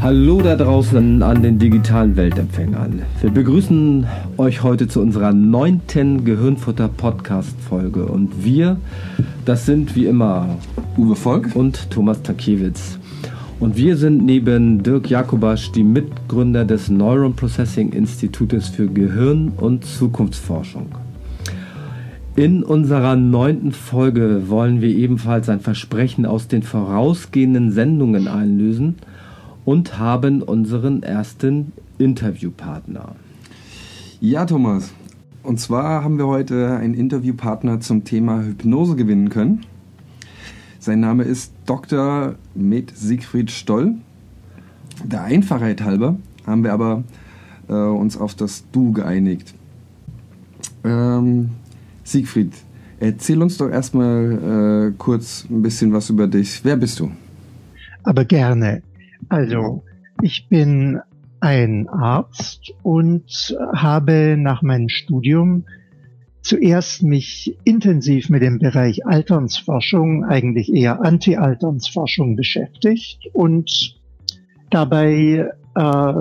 Hallo da draußen an den digitalen Weltempfängern. Wir begrüßen euch heute zu unserer neunten Gehirnfutter-Podcast-Folge. Und wir, das sind wie immer Uwe Volk und Thomas Takiewicz. Und wir sind neben Dirk Jakobasch die Mitgründer des Neuron Processing Institutes für Gehirn- und Zukunftsforschung. In unserer neunten Folge wollen wir ebenfalls ein Versprechen aus den vorausgehenden Sendungen einlösen und haben unseren ersten Interviewpartner. Ja, Thomas. Und zwar haben wir heute einen Interviewpartner zum Thema Hypnose gewinnen können. Sein Name ist Dr. Med Siegfried Stoll. Der Einfachheit halber haben wir aber äh, uns auf das Du geeinigt. Ähm, Siegfried, erzähl uns doch erstmal äh, kurz ein bisschen was über dich. Wer bist du? Aber gerne. Also, ich bin ein Arzt und habe nach meinem Studium zuerst mich intensiv mit dem Bereich Alternsforschung, eigentlich eher Anti-Alternsforschung beschäftigt und dabei äh,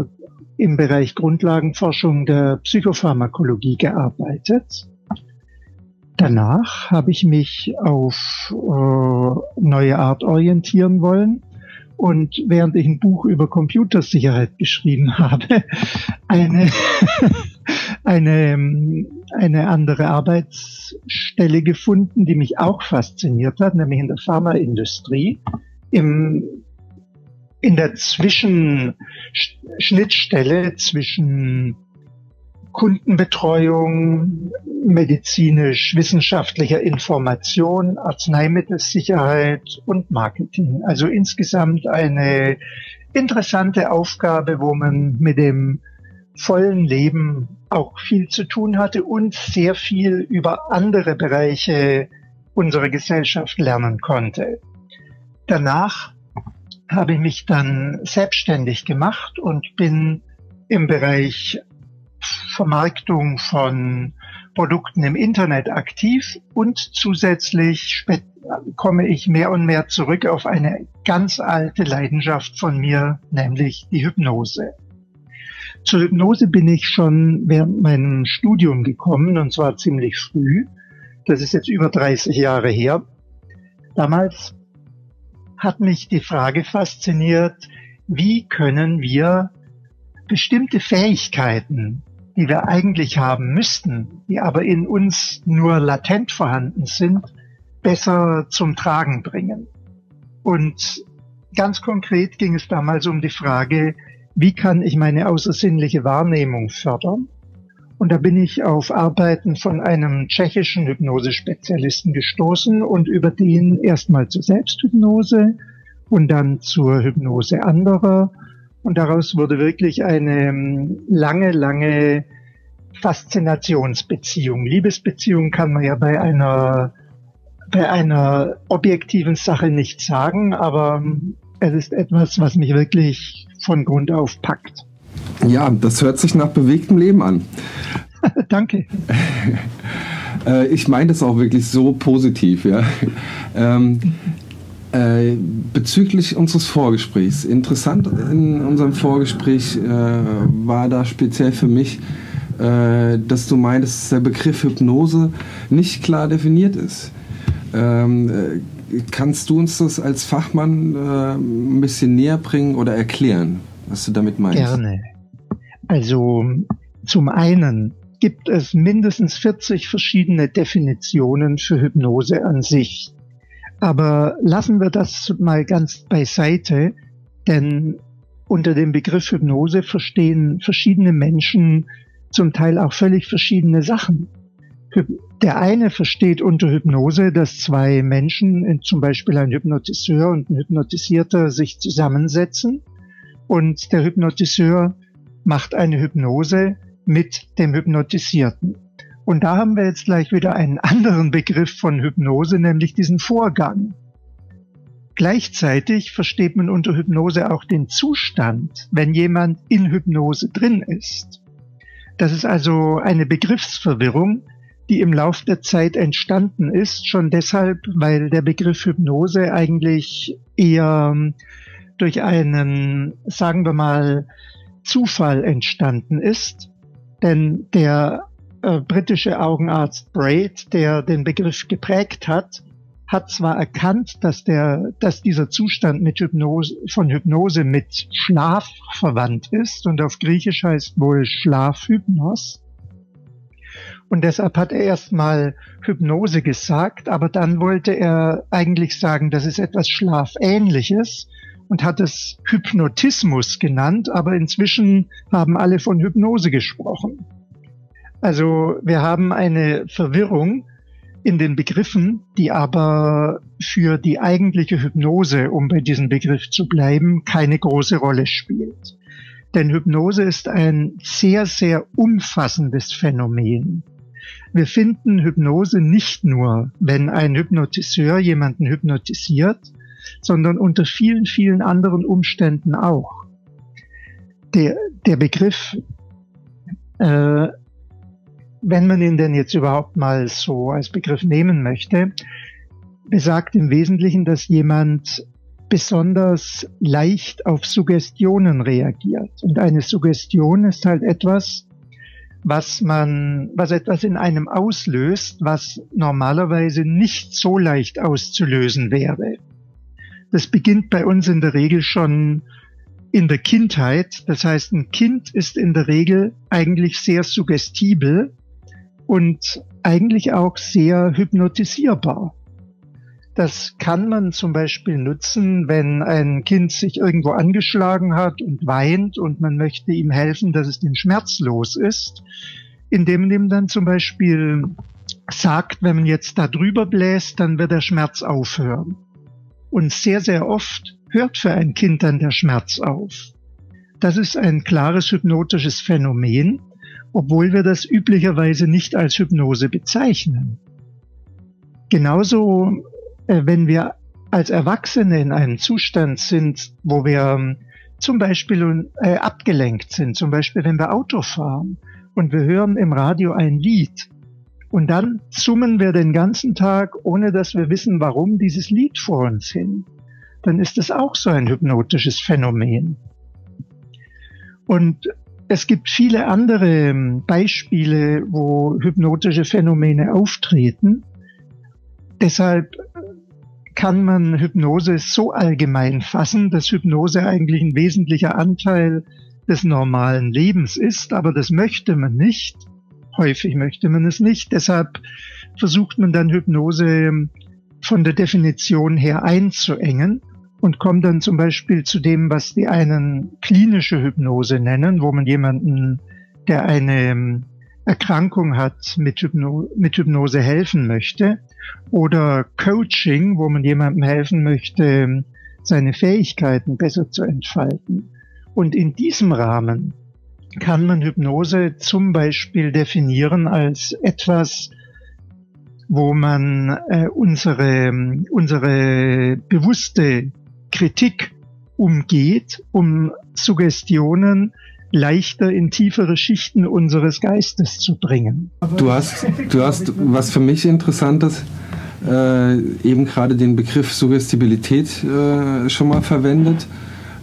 im Bereich Grundlagenforschung der Psychopharmakologie gearbeitet. Danach habe ich mich auf äh, neue Art orientieren wollen. Und während ich ein Buch über Computersicherheit geschrieben habe, eine, eine, eine andere Arbeitsstelle gefunden, die mich auch fasziniert hat, nämlich in der Pharmaindustrie, im, in der Zwischenschnittstelle zwischen Kundenbetreuung, medizinisch-wissenschaftlicher Information, Arzneimittelsicherheit und Marketing. Also insgesamt eine interessante Aufgabe, wo man mit dem vollen Leben auch viel zu tun hatte und sehr viel über andere Bereiche unserer Gesellschaft lernen konnte. Danach habe ich mich dann selbstständig gemacht und bin im Bereich Vermarktung von Produkten im Internet aktiv und zusätzlich komme ich mehr und mehr zurück auf eine ganz alte Leidenschaft von mir, nämlich die Hypnose. Zur Hypnose bin ich schon während meinem Studium gekommen und zwar ziemlich früh. Das ist jetzt über 30 Jahre her. Damals hat mich die Frage fasziniert, wie können wir bestimmte Fähigkeiten, die wir eigentlich haben müssten, die aber in uns nur latent vorhanden sind, besser zum Tragen bringen. Und ganz konkret ging es damals um die Frage, wie kann ich meine außersinnliche Wahrnehmung fördern? Und da bin ich auf Arbeiten von einem tschechischen Hypnosespezialisten gestoßen und über den erstmal zur Selbsthypnose und dann zur Hypnose anderer und daraus wurde wirklich eine ähm, lange, lange Faszinationsbeziehung. Liebesbeziehung kann man ja bei einer, bei einer objektiven Sache nicht sagen, aber ähm, es ist etwas, was mich wirklich von Grund auf packt. Ja, das hört sich nach bewegtem Leben an. Danke. Äh, ich meine das auch wirklich so positiv, ja. Ähm, äh, bezüglich unseres Vorgesprächs. Interessant in unserem Vorgespräch äh, war da speziell für mich, äh, dass du meintest, dass der Begriff Hypnose nicht klar definiert ist. Ähm, äh, kannst du uns das als Fachmann äh, ein bisschen näher bringen oder erklären, was du damit meinst? Gerne. Also zum einen gibt es mindestens 40 verschiedene Definitionen für Hypnose an sich. Aber lassen wir das mal ganz beiseite, denn unter dem Begriff Hypnose verstehen verschiedene Menschen zum Teil auch völlig verschiedene Sachen. Der eine versteht unter Hypnose, dass zwei Menschen, zum Beispiel ein Hypnotiseur und ein Hypnotisierter, sich zusammensetzen und der Hypnotiseur macht eine Hypnose mit dem Hypnotisierten. Und da haben wir jetzt gleich wieder einen anderen Begriff von Hypnose, nämlich diesen Vorgang. Gleichzeitig versteht man unter Hypnose auch den Zustand, wenn jemand in Hypnose drin ist. Das ist also eine Begriffsverwirrung, die im Lauf der Zeit entstanden ist, schon deshalb, weil der Begriff Hypnose eigentlich eher durch einen, sagen wir mal, Zufall entstanden ist. Denn der äh, britische Augenarzt Braid, der den Begriff geprägt hat, hat zwar erkannt, dass der, dass dieser Zustand mit Hypnose, von Hypnose mit Schlaf verwandt ist und auf Griechisch heißt wohl Schlafhypnos. Und deshalb hat er erstmal Hypnose gesagt, aber dann wollte er eigentlich sagen, das ist etwas Schlafähnliches und hat es Hypnotismus genannt, aber inzwischen haben alle von Hypnose gesprochen. Also wir haben eine Verwirrung in den Begriffen, die aber für die eigentliche Hypnose, um bei diesem Begriff zu bleiben, keine große Rolle spielt. Denn Hypnose ist ein sehr, sehr umfassendes Phänomen. Wir finden Hypnose nicht nur, wenn ein Hypnotiseur jemanden hypnotisiert, sondern unter vielen, vielen anderen Umständen auch. Der, der Begriff, äh, wenn man ihn denn jetzt überhaupt mal so als Begriff nehmen möchte, besagt im Wesentlichen, dass jemand besonders leicht auf Suggestionen reagiert. Und eine Suggestion ist halt etwas, was man, was etwas in einem auslöst, was normalerweise nicht so leicht auszulösen wäre. Das beginnt bei uns in der Regel schon in der Kindheit. Das heißt, ein Kind ist in der Regel eigentlich sehr suggestibel und eigentlich auch sehr hypnotisierbar. Das kann man zum Beispiel nutzen, wenn ein Kind sich irgendwo angeschlagen hat und weint und man möchte ihm helfen, dass es den Schmerz los ist, indem man ihm dann zum Beispiel sagt, wenn man jetzt da drüber bläst, dann wird der Schmerz aufhören. Und sehr, sehr oft hört für ein Kind dann der Schmerz auf. Das ist ein klares hypnotisches Phänomen, obwohl wir das üblicherweise nicht als Hypnose bezeichnen. Genauso, äh, wenn wir als Erwachsene in einem Zustand sind, wo wir ähm, zum Beispiel äh, abgelenkt sind, zum Beispiel wenn wir Auto fahren und wir hören im Radio ein Lied, und dann summen wir den ganzen Tag, ohne dass wir wissen, warum dieses Lied vor uns hin. Dann ist es auch so ein hypnotisches Phänomen. Und es gibt viele andere ähm, Beispiele, wo hypnotische Phänomene auftreten. Deshalb kann man Hypnose so allgemein fassen, dass Hypnose eigentlich ein wesentlicher Anteil des normalen Lebens ist, aber das möchte man nicht. Häufig möchte man es nicht. Deshalb versucht man dann Hypnose von der Definition her einzuengen und kommt dann zum Beispiel zu dem, was die einen klinische Hypnose nennen, wo man jemanden, der eine Erkrankung hat, mit, Hypno mit Hypnose helfen möchte. Oder Coaching, wo man jemandem helfen möchte, seine Fähigkeiten besser zu entfalten. Und in diesem Rahmen kann man Hypnose zum Beispiel definieren als etwas, wo man äh, unsere, unsere bewusste Kritik umgeht, um Suggestionen leichter in tiefere Schichten unseres Geistes zu bringen. Du hast, du hast was für mich Interessantes, äh, eben gerade den Begriff Suggestibilität äh, schon mal verwendet.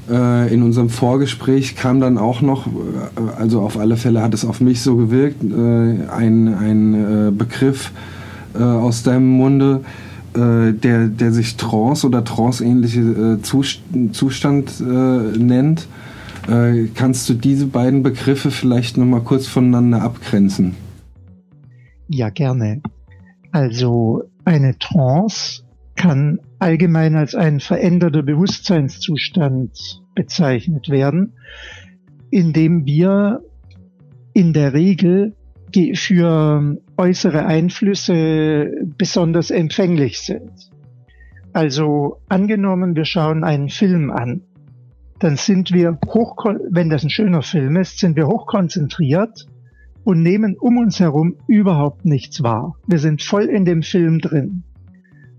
Äh, in unserem Vorgespräch kam dann auch noch, äh, also auf alle Fälle hat es auf mich so gewirkt, äh, ein, ein Begriff aus deinem Munde, der, der sich Trance oder Trance-ähnliche Zustand nennt. Kannst du diese beiden Begriffe vielleicht nochmal kurz voneinander abgrenzen? Ja, gerne. Also eine Trance kann allgemein als ein veränderter Bewusstseinszustand bezeichnet werden, in dem wir in der Regel für äußere Einflüsse besonders empfänglich sind. Also angenommen, wir schauen einen Film an, dann sind wir hoch, wenn das ein schöner Film ist, sind wir hochkonzentriert und nehmen um uns herum überhaupt nichts wahr. Wir sind voll in dem Film drin.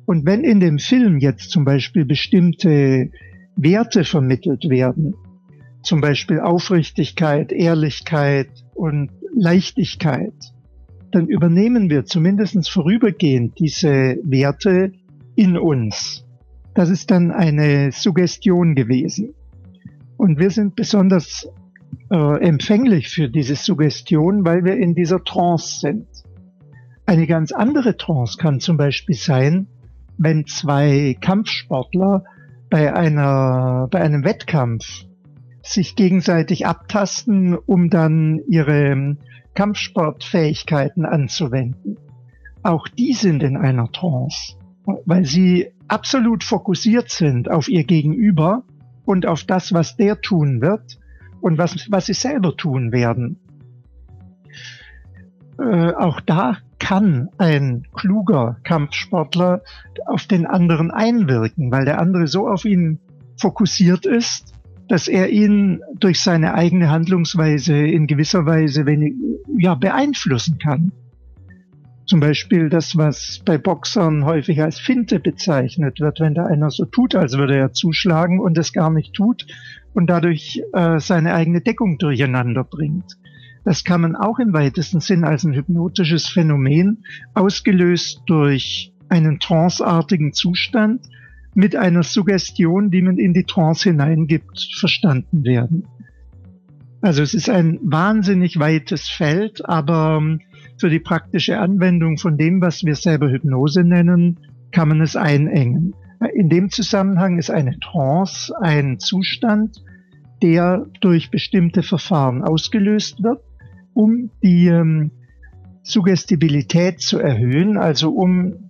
Und wenn in dem Film jetzt zum Beispiel bestimmte Werte vermittelt werden, zum Beispiel Aufrichtigkeit, Ehrlichkeit und Leichtigkeit, dann übernehmen wir zumindest vorübergehend diese Werte in uns. Das ist dann eine Suggestion gewesen. Und wir sind besonders äh, empfänglich für diese Suggestion, weil wir in dieser Trance sind. Eine ganz andere Trance kann zum Beispiel sein, wenn zwei Kampfsportler bei einer, bei einem Wettkampf sich gegenseitig abtasten, um dann ihre Kampfsportfähigkeiten anzuwenden. Auch die sind in einer Trance, weil sie absolut fokussiert sind auf ihr Gegenüber und auf das, was der tun wird und was, was sie selber tun werden. Äh, auch da kann ein kluger Kampfsportler auf den anderen einwirken, weil der andere so auf ihn fokussiert ist, dass er ihn durch seine eigene Handlungsweise in gewisser Weise wenig, ja, beeinflussen kann. Zum Beispiel das, was bei Boxern häufig als Finte bezeichnet wird, wenn da einer so tut, als würde er zuschlagen und es gar nicht tut und dadurch äh, seine eigene Deckung durcheinander bringt. Das kann man auch im weitesten Sinn als ein hypnotisches Phänomen, ausgelöst durch einen tranceartigen Zustand mit einer Suggestion, die man in die Trance hineingibt, verstanden werden. Also es ist ein wahnsinnig weites Feld, aber ähm, für die praktische Anwendung von dem, was wir selber Hypnose nennen, kann man es einengen. In dem Zusammenhang ist eine Trance ein Zustand, der durch bestimmte Verfahren ausgelöst wird, um die ähm, Suggestibilität zu erhöhen, also um,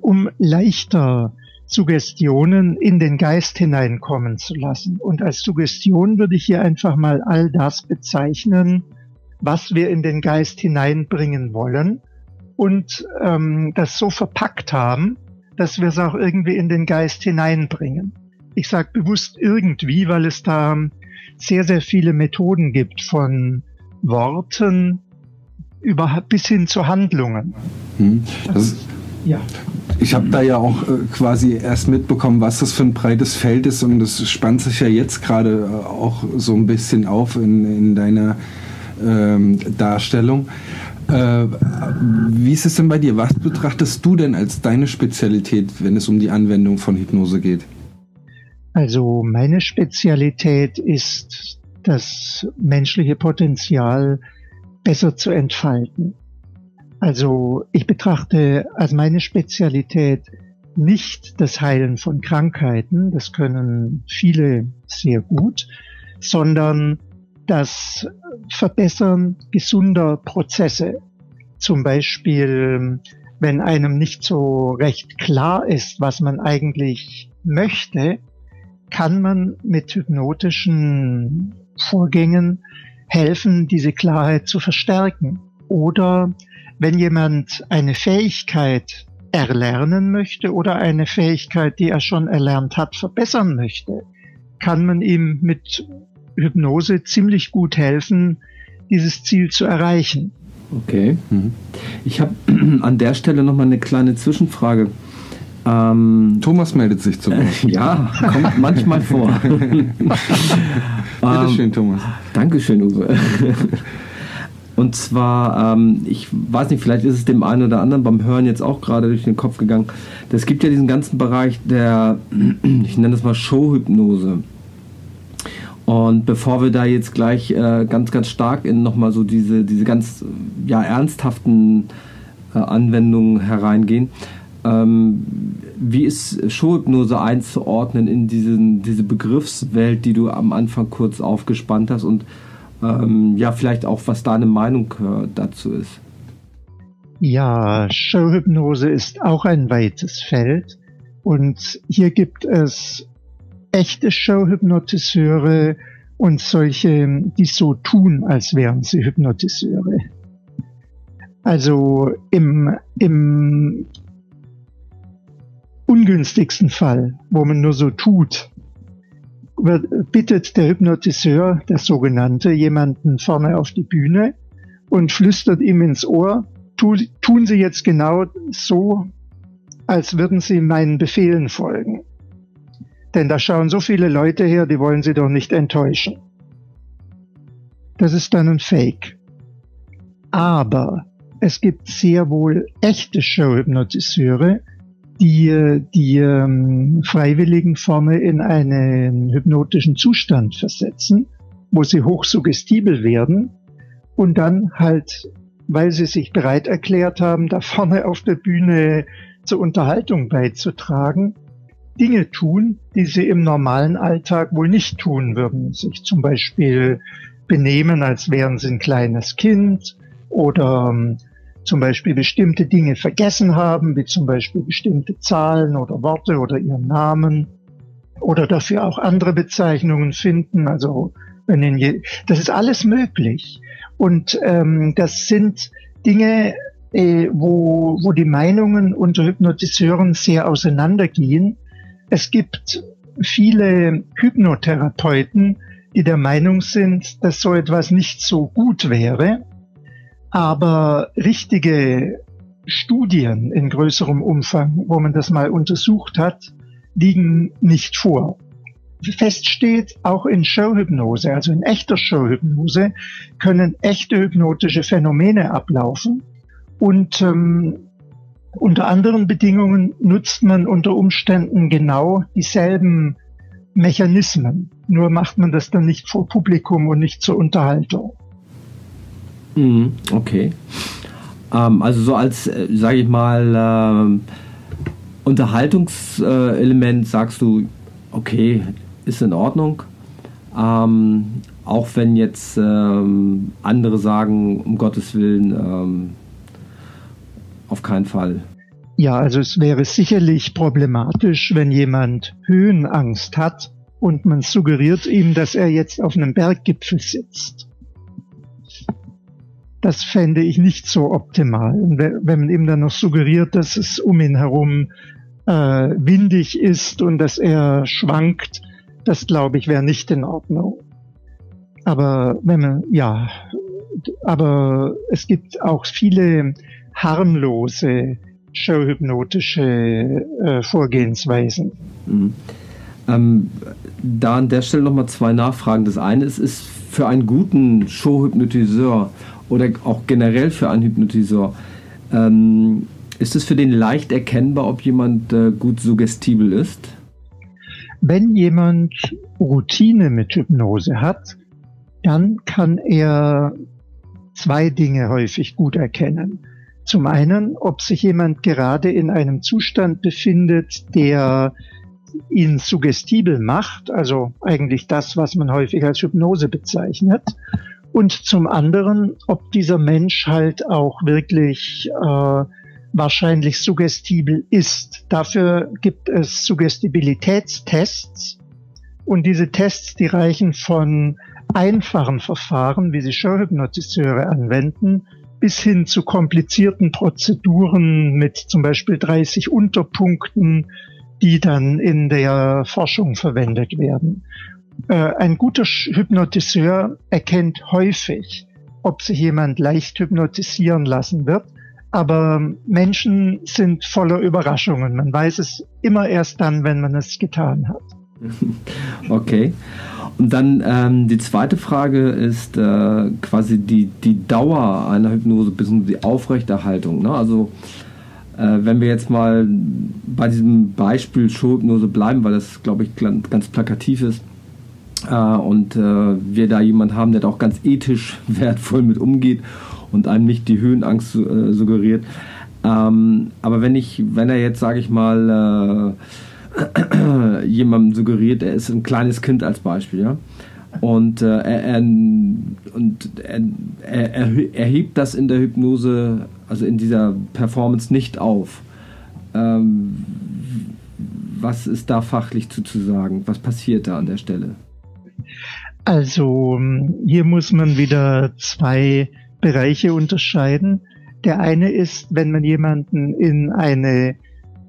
um leichter Suggestionen in den Geist hineinkommen zu lassen. Und als Suggestion würde ich hier einfach mal all das bezeichnen, was wir in den Geist hineinbringen wollen und ähm, das so verpackt haben, dass wir es auch irgendwie in den Geist hineinbringen. Ich sage bewusst irgendwie, weil es da sehr, sehr viele Methoden gibt von Worten über, bis hin zu Handlungen. Hm. Das, ja. Ich habe da ja auch äh, quasi erst mitbekommen, was das für ein breites Feld ist und das spannt sich ja jetzt gerade äh, auch so ein bisschen auf in, in deiner ähm, Darstellung. Äh, wie ist es denn bei dir? Was betrachtest du denn als deine Spezialität, wenn es um die Anwendung von Hypnose geht? Also meine Spezialität ist das menschliche Potenzial besser zu entfalten. Also ich betrachte als meine Spezialität nicht das Heilen von Krankheiten, das können viele sehr gut, sondern das Verbessern gesunder Prozesse. Zum Beispiel, wenn einem nicht so recht klar ist, was man eigentlich möchte, kann man mit hypnotischen Vorgängen helfen, diese Klarheit zu verstärken. Oder wenn jemand eine Fähigkeit erlernen möchte oder eine Fähigkeit, die er schon erlernt hat, verbessern möchte, kann man ihm mit Hypnose ziemlich gut helfen, dieses Ziel zu erreichen. Okay. Mhm. Ich habe an der Stelle noch mal eine kleine Zwischenfrage. Ähm, Thomas meldet sich zu Wort. Äh, ja, kommt manchmal vor. Bitte schön, ähm, Thomas. Dankeschön, Uwe. Und zwar, ähm, ich weiß nicht, vielleicht ist es dem einen oder anderen beim Hören jetzt auch gerade durch den Kopf gegangen. Es gibt ja diesen ganzen Bereich der, ich nenne das mal Showhypnose. Und bevor wir da jetzt gleich äh, ganz, ganz stark in nochmal so diese, diese ganz ja, ernsthaften äh, Anwendungen hereingehen, ähm, wie ist Showhypnose einzuordnen in diesen, diese Begriffswelt, die du am Anfang kurz aufgespannt hast und ähm, ja, vielleicht auch, was deine Meinung äh, dazu ist. Ja, Showhypnose ist auch ein weites Feld und hier gibt es echte Showhypnotiseure und solche, die so tun, als wären sie Hypnotiseure. Also im, im ungünstigsten Fall, wo man nur so tut, bittet der Hypnotiseur, der sogenannte, jemanden vorne auf die Bühne und flüstert ihm ins Ohr, tun Sie jetzt genau so, als würden Sie meinen Befehlen folgen. Denn da schauen so viele Leute her, die wollen Sie doch nicht enttäuschen. Das ist dann ein Fake. Aber es gibt sehr wohl echte Showhypnotiseure, die die ähm, Freiwilligen vorne in einen hypnotischen Zustand versetzen, wo sie hochsuggestibel werden und dann halt, weil sie sich bereit erklärt haben, da vorne auf der Bühne zur Unterhaltung beizutragen, Dinge tun, die sie im normalen Alltag wohl nicht tun würden. Sich zum Beispiel benehmen, als wären sie ein kleines Kind oder ähm, zum Beispiel bestimmte Dinge vergessen haben, wie zum Beispiel bestimmte Zahlen oder Worte oder ihren Namen oder dafür auch andere Bezeichnungen finden. Also wenn in je, das ist alles möglich und ähm, das sind Dinge, äh, wo, wo die Meinungen unter Hypnotiseuren sehr auseinandergehen. Es gibt viele Hypnotherapeuten, die der Meinung sind, dass so etwas nicht so gut wäre. Aber richtige Studien in größerem Umfang, wo man das mal untersucht hat, liegen nicht vor. Fest steht, auch in Showhypnose, also in echter Showhypnose, können echte hypnotische Phänomene ablaufen. Und ähm, unter anderen Bedingungen nutzt man unter Umständen genau dieselben Mechanismen. Nur macht man das dann nicht vor Publikum und nicht zur Unterhaltung. Mhm, okay. Ähm, also so als, äh, sage ich mal, äh, Unterhaltungselement sagst du, okay, ist in Ordnung. Ähm, auch wenn jetzt ähm, andere sagen, um Gottes Willen, ähm, auf keinen Fall. Ja, also es wäre sicherlich problematisch, wenn jemand Höhenangst hat und man suggeriert ihm, dass er jetzt auf einem Berggipfel sitzt. Das fände ich nicht so optimal. Wenn man ihm dann noch suggeriert, dass es um ihn herum äh, windig ist und dass er schwankt, das glaube ich wäre nicht in Ordnung. Aber wenn man, ja, aber es gibt auch viele harmlose showhypnotische äh, Vorgehensweisen. Mhm. Ähm, da an der Stelle nochmal zwei Nachfragen. Das eine ist, ist für einen guten Showhypnotiseur oder auch generell für einen Hypnotiseur, ähm, ist es für den leicht erkennbar, ob jemand äh, gut suggestibel ist? Wenn jemand Routine mit Hypnose hat, dann kann er zwei Dinge häufig gut erkennen. Zum einen, ob sich jemand gerade in einem Zustand befindet, der ihn suggestibel macht, also eigentlich das, was man häufig als Hypnose bezeichnet. Und zum anderen, ob dieser Mensch halt auch wirklich äh, wahrscheinlich suggestibel ist. Dafür gibt es Suggestibilitätstests. Und diese Tests, die reichen von einfachen Verfahren, wie sie Showhypnotiseure anwenden, bis hin zu komplizierten Prozeduren mit zum Beispiel 30 Unterpunkten, die dann in der Forschung verwendet werden. Äh, ein guter Hypnotiseur erkennt häufig, ob sich jemand leicht hypnotisieren lassen wird, aber Menschen sind voller Überraschungen. Man weiß es immer erst dann, wenn man es getan hat. Okay. Und dann ähm, die zweite Frage ist äh, quasi die, die Dauer einer Hypnose bzw. die Aufrechterhaltung. Ne? Also äh, wenn wir jetzt mal bei diesem Beispiel Showhypnose bleiben, weil das, glaube ich, ganz plakativ ist und äh, wir da jemanden haben, der da auch ganz ethisch wertvoll mit umgeht und einem nicht die Höhenangst äh, suggeriert. Ähm, aber wenn ich, wenn er jetzt, sage ich mal, äh, jemandem suggeriert, er ist ein kleines Kind als Beispiel, ja. Und, äh, er, er, und er, er, erhebt das in der Hypnose, also in dieser Performance nicht auf. Ähm, was ist da fachlich zu, zu sagen? Was passiert da an der Stelle? Also hier muss man wieder zwei Bereiche unterscheiden. Der eine ist, wenn man jemanden in eine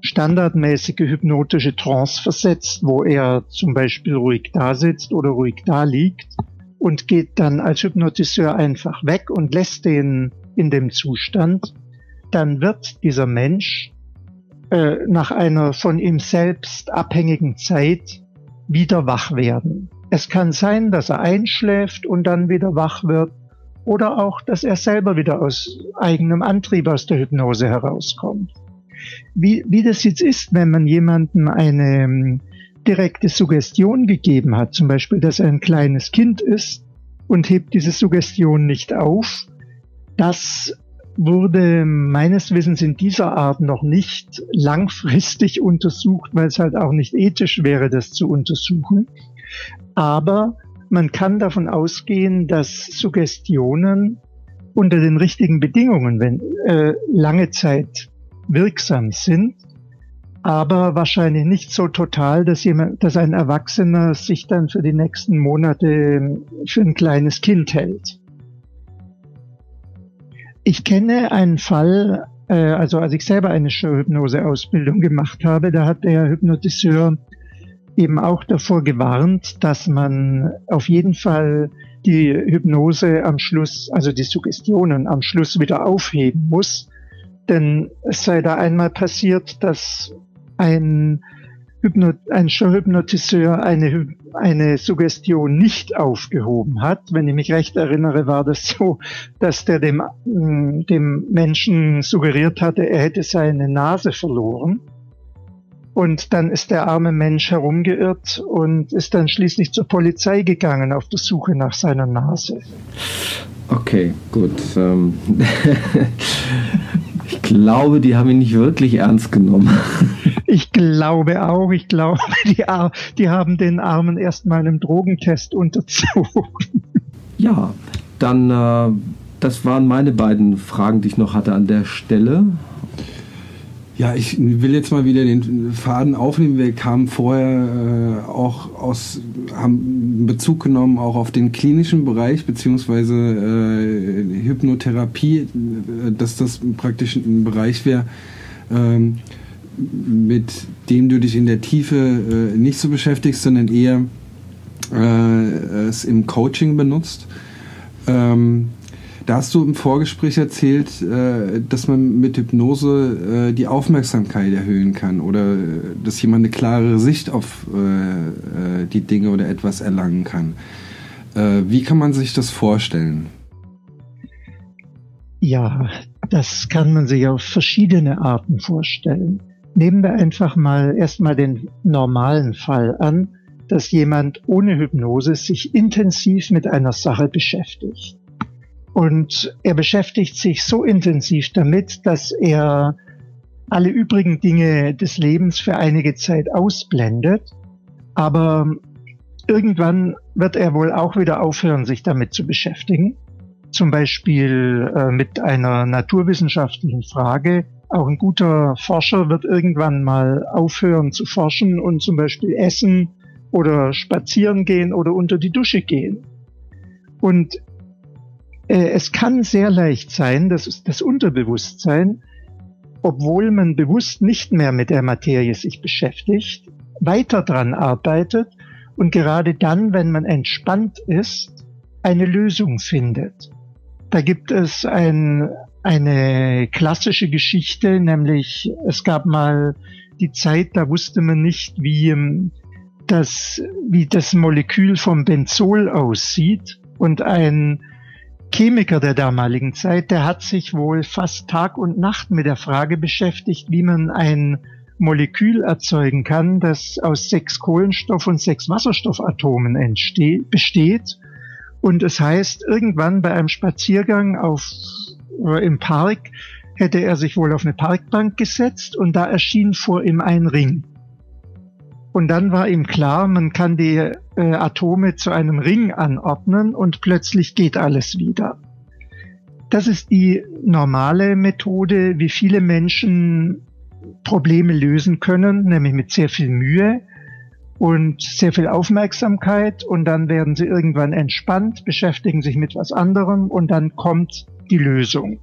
standardmäßige hypnotische Trance versetzt, wo er zum Beispiel ruhig da sitzt oder ruhig da liegt und geht dann als Hypnotiseur einfach weg und lässt den in dem Zustand, dann wird dieser Mensch äh, nach einer von ihm selbst abhängigen Zeit wieder wach werden. Es kann sein, dass er einschläft und dann wieder wach wird oder auch, dass er selber wieder aus eigenem Antrieb aus der Hypnose herauskommt. Wie, wie das jetzt ist, wenn man jemandem eine ähm, direkte Suggestion gegeben hat, zum Beispiel, dass er ein kleines Kind ist und hebt diese Suggestion nicht auf, das wurde meines Wissens in dieser Art noch nicht langfristig untersucht, weil es halt auch nicht ethisch wäre, das zu untersuchen. Aber man kann davon ausgehen, dass Suggestionen unter den richtigen Bedingungen, wenn äh, lange Zeit wirksam sind, aber wahrscheinlich nicht so total, dass jemand, dass ein Erwachsener sich dann für die nächsten Monate für ein kleines Kind hält. Ich kenne einen Fall, äh, also als ich selber eine Showhypnose-Ausbildung gemacht habe, da hat der Hypnotiseur eben auch davor gewarnt, dass man auf jeden Fall die Hypnose am Schluss, also die Suggestionen am Schluss wieder aufheben muss. Denn es sei da einmal passiert, dass ein, Hypno ein Hypnotiseur eine, eine Suggestion nicht aufgehoben hat. Wenn ich mich recht erinnere, war das so, dass der dem, mm, dem Menschen suggeriert hatte, er hätte seine Nase verloren. Und dann ist der arme Mensch herumgeirrt und ist dann schließlich zur Polizei gegangen auf der Suche nach seiner Nase. Okay, gut. Ähm ich glaube, die haben ihn nicht wirklich ernst genommen. Ich glaube auch. Ich glaube, die, die haben den Armen erstmal einem Drogentest unterzogen. Ja, dann, äh, das waren meine beiden Fragen, die ich noch hatte an der Stelle. Ja, ich will jetzt mal wieder den Faden aufnehmen. Wir kamen vorher äh, auch aus, haben Bezug genommen auch auf den klinischen Bereich beziehungsweise äh, Hypnotherapie, äh, dass das praktisch ein Bereich wäre, ähm, mit dem du dich in der Tiefe äh, nicht so beschäftigst, sondern eher äh, es im Coaching benutzt. Ähm, da hast du im Vorgespräch erzählt, äh, dass man mit Hypnose äh, die Aufmerksamkeit erhöhen kann oder äh, dass jemand eine klarere Sicht auf die Dinge oder etwas erlangen kann. Wie kann man sich das vorstellen? Ja, das kann man sich auf verschiedene Arten vorstellen. Nehmen wir einfach mal erstmal den normalen Fall an, dass jemand ohne Hypnose sich intensiv mit einer Sache beschäftigt. Und er beschäftigt sich so intensiv damit, dass er alle übrigen Dinge des Lebens für einige Zeit ausblendet. Aber irgendwann wird er wohl auch wieder aufhören, sich damit zu beschäftigen. Zum Beispiel äh, mit einer naturwissenschaftlichen Frage. Auch ein guter Forscher wird irgendwann mal aufhören zu forschen und zum Beispiel essen oder spazieren gehen oder unter die Dusche gehen. Und es kann sehr leicht sein, dass das Unterbewusstsein, obwohl man bewusst nicht mehr mit der Materie sich beschäftigt, weiter dran arbeitet und gerade dann, wenn man entspannt ist, eine Lösung findet. Da gibt es ein, eine klassische Geschichte, nämlich es gab mal die Zeit, da wusste man nicht, wie ähm, das, wie das Molekül vom Benzol aussieht und ein Chemiker der damaligen Zeit, der hat sich wohl fast Tag und Nacht mit der Frage beschäftigt, wie man ein Molekül erzeugen kann, das aus sechs Kohlenstoff- und sechs Wasserstoffatomen besteht. Und es heißt, irgendwann bei einem Spaziergang auf, äh, im Park hätte er sich wohl auf eine Parkbank gesetzt und da erschien vor ihm ein Ring. Und dann war ihm klar, man kann die äh, Atome zu einem Ring anordnen und plötzlich geht alles wieder. Das ist die normale Methode, wie viele Menschen Probleme lösen können, nämlich mit sehr viel Mühe und sehr viel Aufmerksamkeit und dann werden sie irgendwann entspannt, beschäftigen sich mit was anderem und dann kommt die Lösung.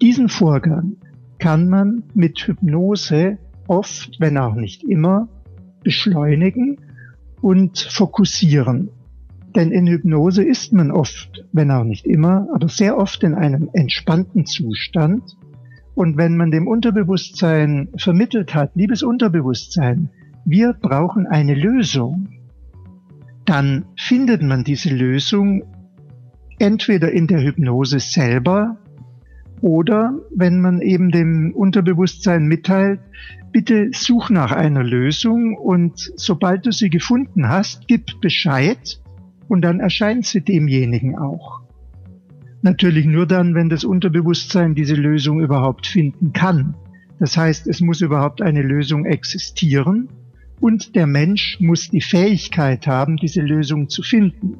Diesen Vorgang kann man mit Hypnose oft, wenn auch nicht immer, beschleunigen und fokussieren. Denn in Hypnose ist man oft, wenn auch nicht immer, aber sehr oft in einem entspannten Zustand. Und wenn man dem Unterbewusstsein vermittelt hat, liebes Unterbewusstsein, wir brauchen eine Lösung, dann findet man diese Lösung entweder in der Hypnose selber oder wenn man eben dem Unterbewusstsein mitteilt, bitte such nach einer Lösung und sobald du sie gefunden hast, gib Bescheid und dann erscheint sie demjenigen auch. Natürlich nur dann, wenn das Unterbewusstsein diese Lösung überhaupt finden kann. Das heißt, es muss überhaupt eine Lösung existieren und der Mensch muss die Fähigkeit haben, diese Lösung zu finden.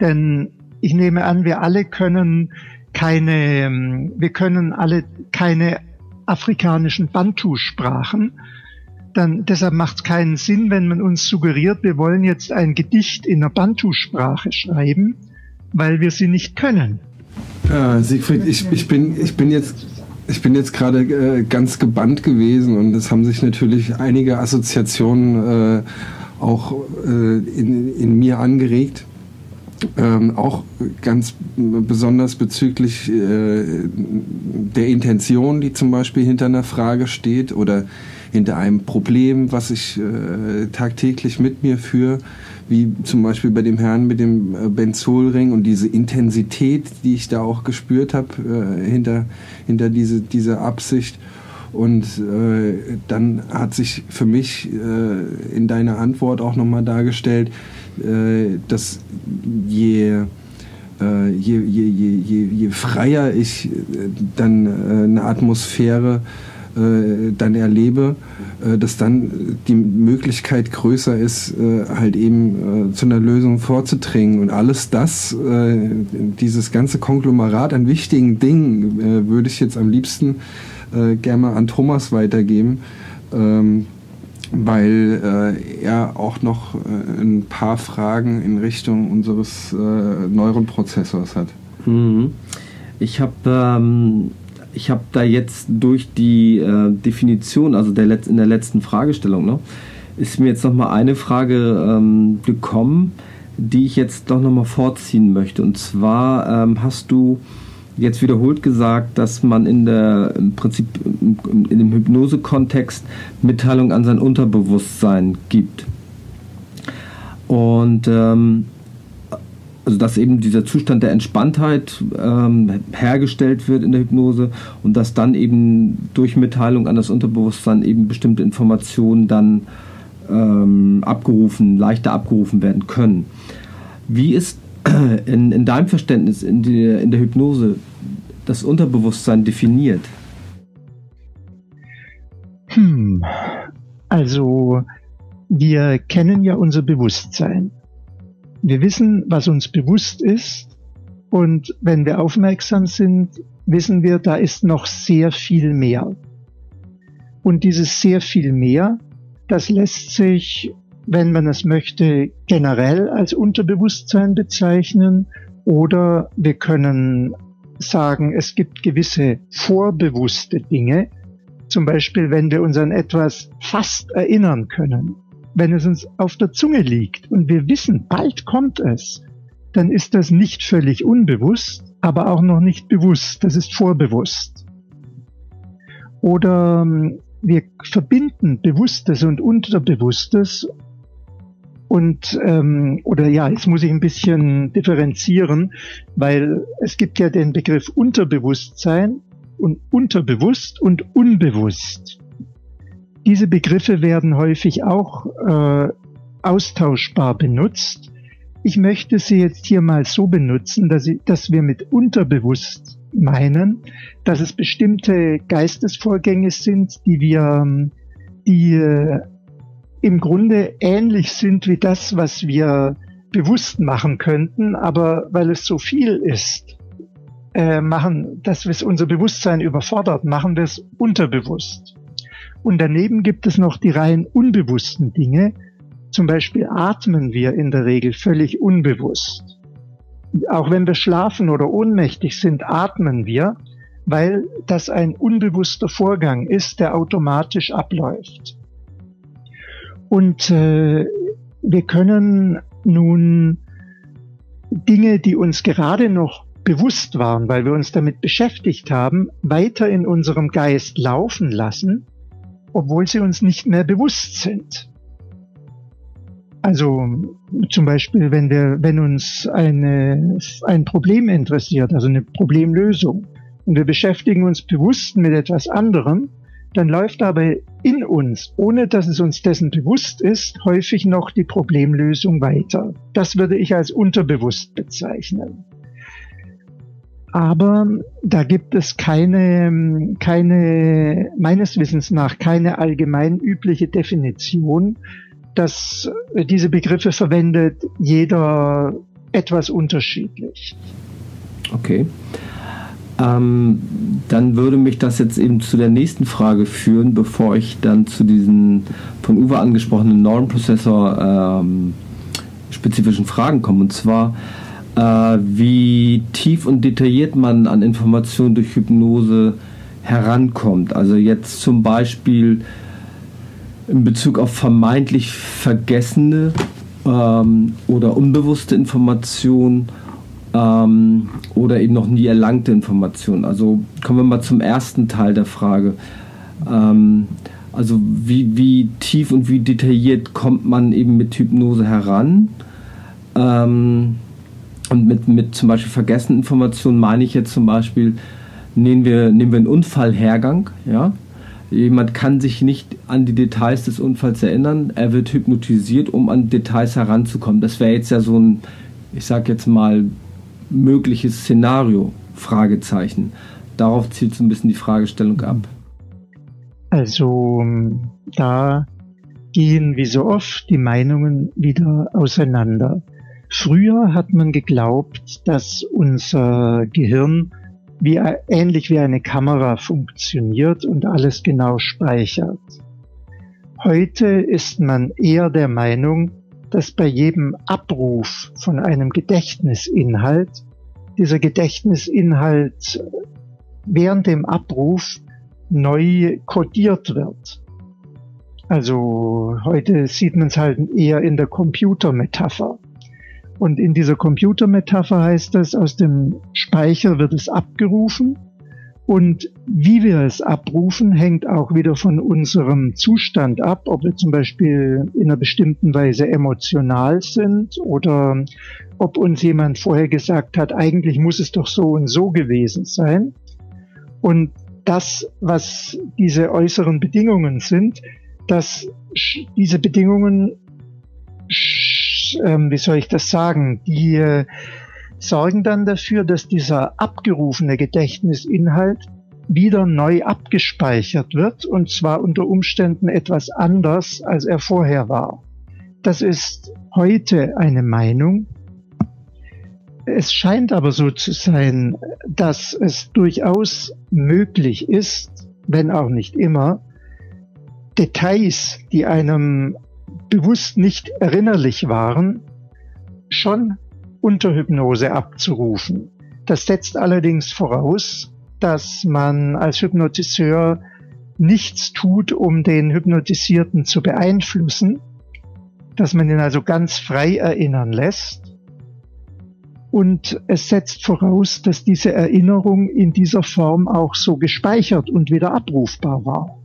Denn ich nehme an, wir alle können keine, ähm, wir können alle keine afrikanischen Bantu-Sprachen. Dann, deshalb macht es keinen Sinn, wenn man uns suggeriert, wir wollen jetzt ein Gedicht in der Bantu-Sprache schreiben, weil wir sie nicht können. Äh, Siegfried, ich, ich, bin, ich bin jetzt jetzt gerade äh, ganz gebannt gewesen und es haben sich natürlich einige Assoziationen äh, auch äh, in, in mir angeregt. Ähm, auch ganz besonders bezüglich äh, der Intention, die zum Beispiel hinter einer Frage steht oder hinter einem Problem, was ich äh, tagtäglich mit mir führe, wie zum Beispiel bei dem Herrn mit dem äh, Benzolring und diese Intensität, die ich da auch gespürt habe äh, hinter, hinter diese, diese Absicht. Und äh, dann hat sich für mich in deiner Antwort auch nochmal dargestellt, dass je, äh, je, je, je, je, freier ich äh, dann äh, eine Atmosphäre äh, dann erlebe, äh, dass dann die Möglichkeit größer ist, äh, halt eben äh, zu einer Lösung vorzudringen. Und alles das, äh, dieses ganze Konglomerat an wichtigen Dingen, äh, würde ich jetzt am liebsten gerne mal an Thomas weitergeben. Weil er auch noch ein paar Fragen in Richtung unseres Neuronprozessors hat. Mhm. Ich habe ähm habe da jetzt durch die äh, Definition, also der Letz-, in der letzten Fragestellung, ne, ist mir jetzt nochmal eine Frage ähm, gekommen, die ich jetzt doch nochmal vorziehen möchte. Und zwar ähm, hast du jetzt wiederholt gesagt, dass man in der im Prinzip in, dem Hypnose-Kontext Mitteilung an sein Unterbewusstsein gibt. Und ähm, also dass eben dieser Zustand der Entspanntheit ähm, hergestellt wird in der Hypnose und dass dann eben durch Mitteilung an das Unterbewusstsein eben bestimmte Informationen dann ähm, abgerufen, leichter abgerufen werden können. Wie ist in, in deinem Verständnis in der, in der Hypnose das Unterbewusstsein definiert? Hm. Also wir kennen ja unser Bewusstsein. Wir wissen, was uns bewusst ist und wenn wir aufmerksam sind, wissen wir, da ist noch sehr viel mehr. Und dieses sehr viel mehr, das lässt sich, wenn man es möchte, generell als Unterbewusstsein bezeichnen oder wir können sagen, es gibt gewisse vorbewusste Dinge, zum Beispiel wenn wir uns an etwas fast erinnern können wenn es uns auf der Zunge liegt und wir wissen, bald kommt es, dann ist das nicht völlig unbewusst, aber auch noch nicht bewusst, das ist vorbewusst. Oder ähm, wir verbinden Bewusstes und Unterbewusstes und ähm, oder ja, jetzt muss ich ein bisschen differenzieren, weil es gibt ja den Begriff Unterbewusstsein und unterbewusst und unbewusst. Diese Begriffe werden häufig auch äh, austauschbar benutzt. Ich möchte sie jetzt hier mal so benutzen, dass, ich, dass wir mit unterbewusst meinen, dass es bestimmte Geistesvorgänge sind, die wir, die äh, im Grunde ähnlich sind wie das, was wir bewusst machen könnten, aber weil es so viel ist, äh, machen, dass wir unser Bewusstsein überfordert, machen wir es unterbewusst. Und daneben gibt es noch die rein unbewussten Dinge. Zum Beispiel atmen wir in der Regel völlig unbewusst. Auch wenn wir schlafen oder ohnmächtig sind, atmen wir, weil das ein unbewusster Vorgang ist, der automatisch abläuft. Und äh, wir können nun Dinge, die uns gerade noch bewusst waren, weil wir uns damit beschäftigt haben, weiter in unserem Geist laufen lassen obwohl sie uns nicht mehr bewusst sind. Also zum Beispiel, wenn wir, wenn uns eine, ein Problem interessiert, also eine Problemlösung, und wir beschäftigen uns bewusst mit etwas anderem, dann läuft aber in uns, ohne dass es uns dessen bewusst ist, häufig noch die Problemlösung weiter. Das würde ich als unterbewusst bezeichnen. Aber da gibt es keine, keine, meines Wissens nach, keine allgemein übliche Definition, dass diese Begriffe verwendet jeder etwas unterschiedlich. Okay. Ähm, dann würde mich das jetzt eben zu der nächsten Frage führen, bevor ich dann zu diesen von Uwe angesprochenen Normprozessor ähm, spezifischen Fragen komme. Und zwar, äh, wie tief und detailliert man an Informationen durch Hypnose herankommt. Also jetzt zum Beispiel in Bezug auf vermeintlich vergessene ähm, oder unbewusste Informationen ähm, oder eben noch nie erlangte Informationen. Also kommen wir mal zum ersten Teil der Frage. Ähm, also wie, wie tief und wie detailliert kommt man eben mit Hypnose heran? Ähm, und mit, mit zum Beispiel vergessenen Informationen meine ich jetzt zum Beispiel, nehmen wir, nehmen wir einen Unfallhergang, ja, Jemand kann sich nicht an die Details des Unfalls erinnern. Er wird hypnotisiert, um an Details heranzukommen. Das wäre jetzt ja so ein, ich sag jetzt mal, mögliches Szenario. Fragezeichen. Darauf zielt so ein bisschen die Fragestellung ab. Also da gehen wie so oft die Meinungen wieder auseinander. Früher hat man geglaubt, dass unser Gehirn wie, ähnlich wie eine Kamera funktioniert und alles genau speichert. Heute ist man eher der Meinung, dass bei jedem Abruf von einem Gedächtnisinhalt dieser Gedächtnisinhalt während dem Abruf neu kodiert wird. Also heute sieht man es halt eher in der Computermetapher. Und in dieser Computermetapher heißt das, aus dem Speicher wird es abgerufen. Und wie wir es abrufen, hängt auch wieder von unserem Zustand ab, ob wir zum Beispiel in einer bestimmten Weise emotional sind oder ob uns jemand vorher gesagt hat, eigentlich muss es doch so und so gewesen sein. Und das, was diese äußeren Bedingungen sind, dass diese Bedingungen ähm, wie soll ich das sagen, die äh, sorgen dann dafür, dass dieser abgerufene Gedächtnisinhalt wieder neu abgespeichert wird und zwar unter Umständen etwas anders, als er vorher war. Das ist heute eine Meinung. Es scheint aber so zu sein, dass es durchaus möglich ist, wenn auch nicht immer, Details, die einem bewusst nicht erinnerlich waren, schon unter Hypnose abzurufen. Das setzt allerdings voraus, dass man als Hypnotiseur nichts tut, um den Hypnotisierten zu beeinflussen, dass man ihn also ganz frei erinnern lässt. Und es setzt voraus, dass diese Erinnerung in dieser Form auch so gespeichert und wieder abrufbar war.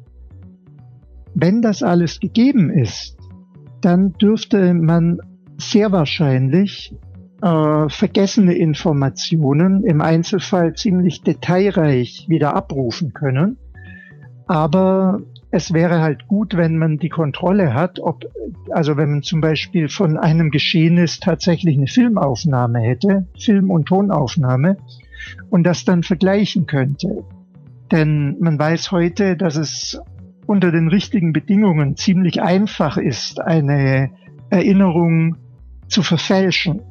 Wenn das alles gegeben ist, dann dürfte man sehr wahrscheinlich äh, vergessene Informationen im Einzelfall ziemlich detailreich wieder abrufen können. Aber es wäre halt gut, wenn man die Kontrolle hat, ob, also wenn man zum Beispiel von einem Geschehnis tatsächlich eine Filmaufnahme hätte, Film- und Tonaufnahme, und das dann vergleichen könnte. Denn man weiß heute, dass es unter den richtigen Bedingungen ziemlich einfach ist, eine Erinnerung zu verfälschen.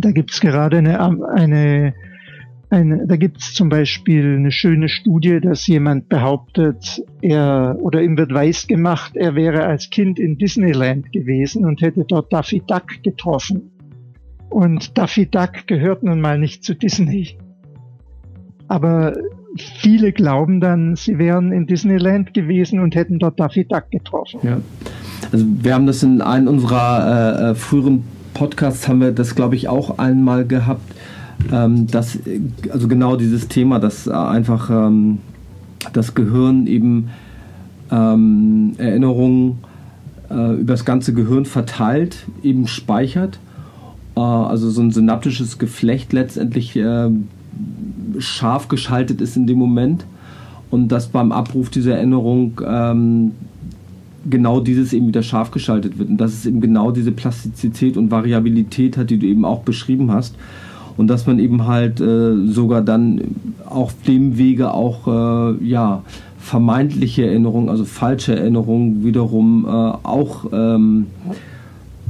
Da gibt's gerade eine, eine, eine da gibt's zum Beispiel eine schöne Studie, dass jemand behauptet, er oder ihm wird weiß gemacht, er wäre als Kind in Disneyland gewesen und hätte dort Daffy Duck getroffen. Und Daffy Duck gehört nun mal nicht zu Disney. Aber viele glauben dann, sie wären in Disneyland gewesen und hätten dort Daffy Duck getroffen. Ja. Also wir haben das in einem unserer äh, äh, früheren Podcasts haben wir das glaube ich auch einmal gehabt, ähm, dass also genau dieses Thema, dass äh, einfach ähm, das Gehirn eben ähm, Erinnerungen äh, über das ganze Gehirn verteilt eben speichert. Äh, also so ein synaptisches Geflecht letztendlich äh, scharf geschaltet ist in dem Moment und dass beim Abruf dieser Erinnerung ähm, genau dieses eben wieder scharf geschaltet wird. Und dass es eben genau diese Plastizität und Variabilität hat, die du eben auch beschrieben hast. Und dass man eben halt äh, sogar dann auf dem Wege auch äh, ja vermeintliche Erinnerungen, also falsche Erinnerungen wiederum äh, auch ähm,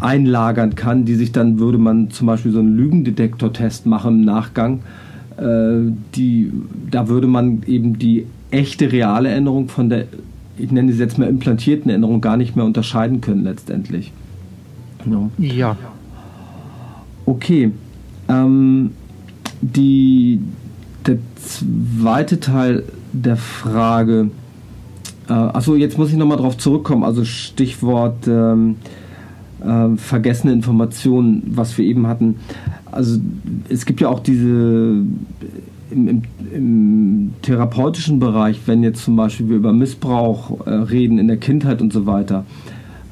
einlagern kann, die sich dann würde man zum Beispiel so einen Lügendetektor-Test machen im Nachgang, äh, die da würde man eben die echte reale Erinnerung von der ich nenne sie jetzt mal implantierten Erinnerung gar nicht mehr unterscheiden können letztendlich. Ja. ja. Okay. Ähm, die, der zweite Teil der Frage, äh, achso, jetzt muss ich nochmal drauf zurückkommen, also Stichwort ähm, äh, vergessene Informationen, was wir eben hatten. Also es gibt ja auch diese im, im, im, therapeutischen Bereich, wenn jetzt zum Beispiel wir über Missbrauch äh, reden in der Kindheit und so weiter,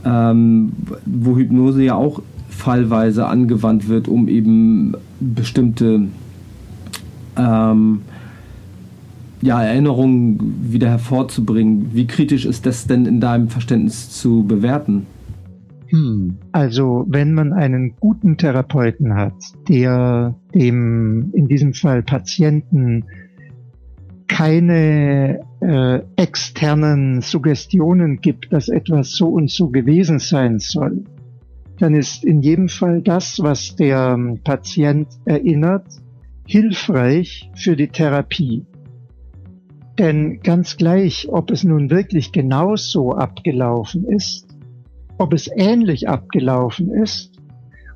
ähm, wo Hypnose ja auch fallweise angewandt wird, um eben bestimmte ähm, ja, Erinnerungen wieder hervorzubringen. Wie kritisch ist das denn in deinem Verständnis zu bewerten? Hm. Also wenn man einen guten Therapeuten hat, der dem in diesem Fall Patienten keine äh, externen Suggestionen gibt, dass etwas so und so gewesen sein soll, dann ist in jedem Fall das, was der Patient erinnert, hilfreich für die Therapie. Denn ganz gleich, ob es nun wirklich genauso abgelaufen ist, ob es ähnlich abgelaufen ist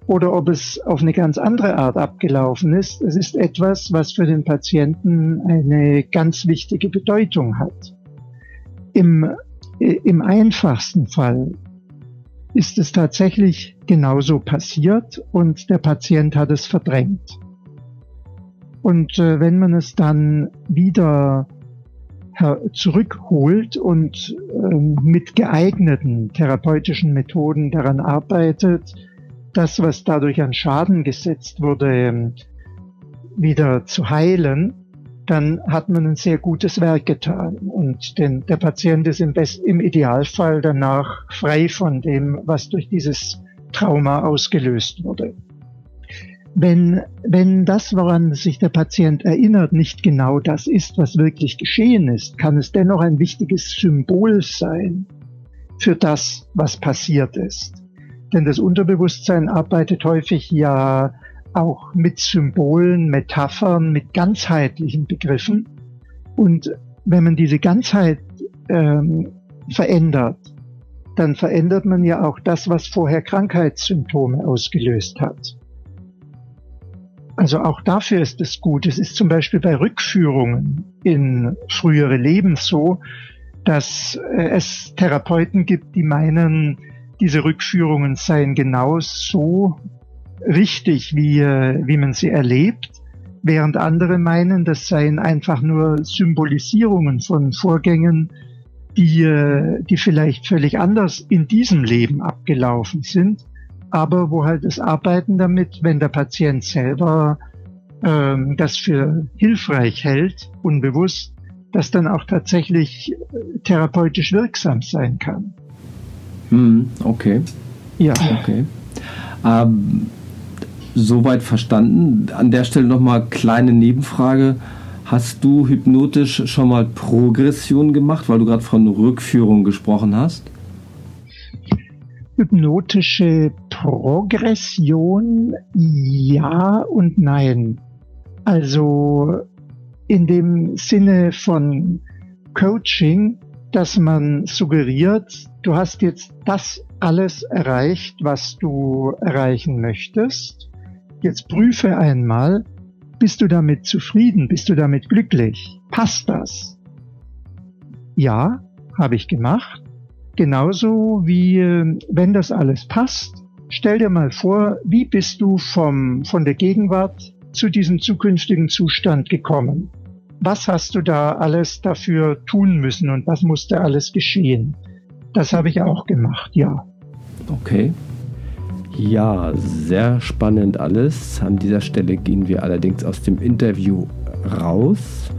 oder ob es auf eine ganz andere Art abgelaufen ist, es ist etwas, was für den Patienten eine ganz wichtige Bedeutung hat. Im, im einfachsten Fall ist es tatsächlich genauso passiert und der Patient hat es verdrängt. Und äh, wenn man es dann wieder zurückholt und äh, mit geeigneten therapeutischen Methoden daran arbeitet, das, was dadurch an Schaden gesetzt wurde, ähm, wieder zu heilen, dann hat man ein sehr gutes Werk getan. Und denn der Patient ist im, Best, im Idealfall danach frei von dem, was durch dieses Trauma ausgelöst wurde. Wenn, wenn das, woran sich der Patient erinnert, nicht genau das ist, was wirklich geschehen ist, kann es dennoch ein wichtiges Symbol sein für das, was passiert ist. Denn das Unterbewusstsein arbeitet häufig ja auch mit Symbolen, Metaphern, mit ganzheitlichen Begriffen. Und wenn man diese Ganzheit ähm, verändert, dann verändert man ja auch das, was vorher Krankheitssymptome ausgelöst hat. Also auch dafür ist es gut. Es ist zum Beispiel bei Rückführungen in frühere Leben so, dass äh, es Therapeuten gibt, die meinen, diese Rückführungen seien genau so richtig, wie, äh, wie man sie erlebt, während andere meinen, das seien einfach nur Symbolisierungen von Vorgängen, die, äh, die vielleicht völlig anders in diesem Leben abgelaufen sind aber wo halt das Arbeiten damit, wenn der Patient selber ähm, das für hilfreich hält, unbewusst, das dann auch tatsächlich äh, therapeutisch wirksam sein kann. Hm, okay. Ja. Okay. Ähm, soweit verstanden. An der Stelle nochmal kleine Nebenfrage. Hast du hypnotisch schon mal Progression gemacht, weil du gerade von Rückführung gesprochen hast? Hypnotische Progression ja und nein. Also in dem Sinne von Coaching, dass man suggeriert, du hast jetzt das alles erreicht, was du erreichen möchtest. Jetzt prüfe einmal, bist du damit zufrieden? Bist du damit glücklich? Passt das? Ja, habe ich gemacht. Genauso wie äh, wenn das alles passt, stell dir mal vor, wie bist du vom, von der Gegenwart zu diesem zukünftigen Zustand gekommen? Was hast du da alles dafür tun müssen und was musste alles geschehen? Das habe ich auch gemacht, ja. Okay. Ja, sehr spannend alles. An dieser Stelle gehen wir allerdings aus dem Interview raus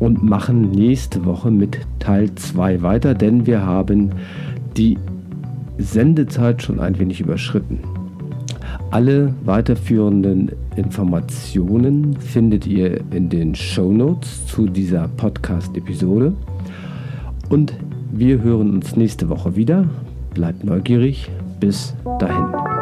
und machen nächste Woche mit Teil 2 weiter, denn wir haben die Sendezeit schon ein wenig überschritten. Alle weiterführenden Informationen findet ihr in den Show Notes zu dieser Podcast-Episode. Und wir hören uns nächste Woche wieder. Bleibt neugierig. Bis dahin.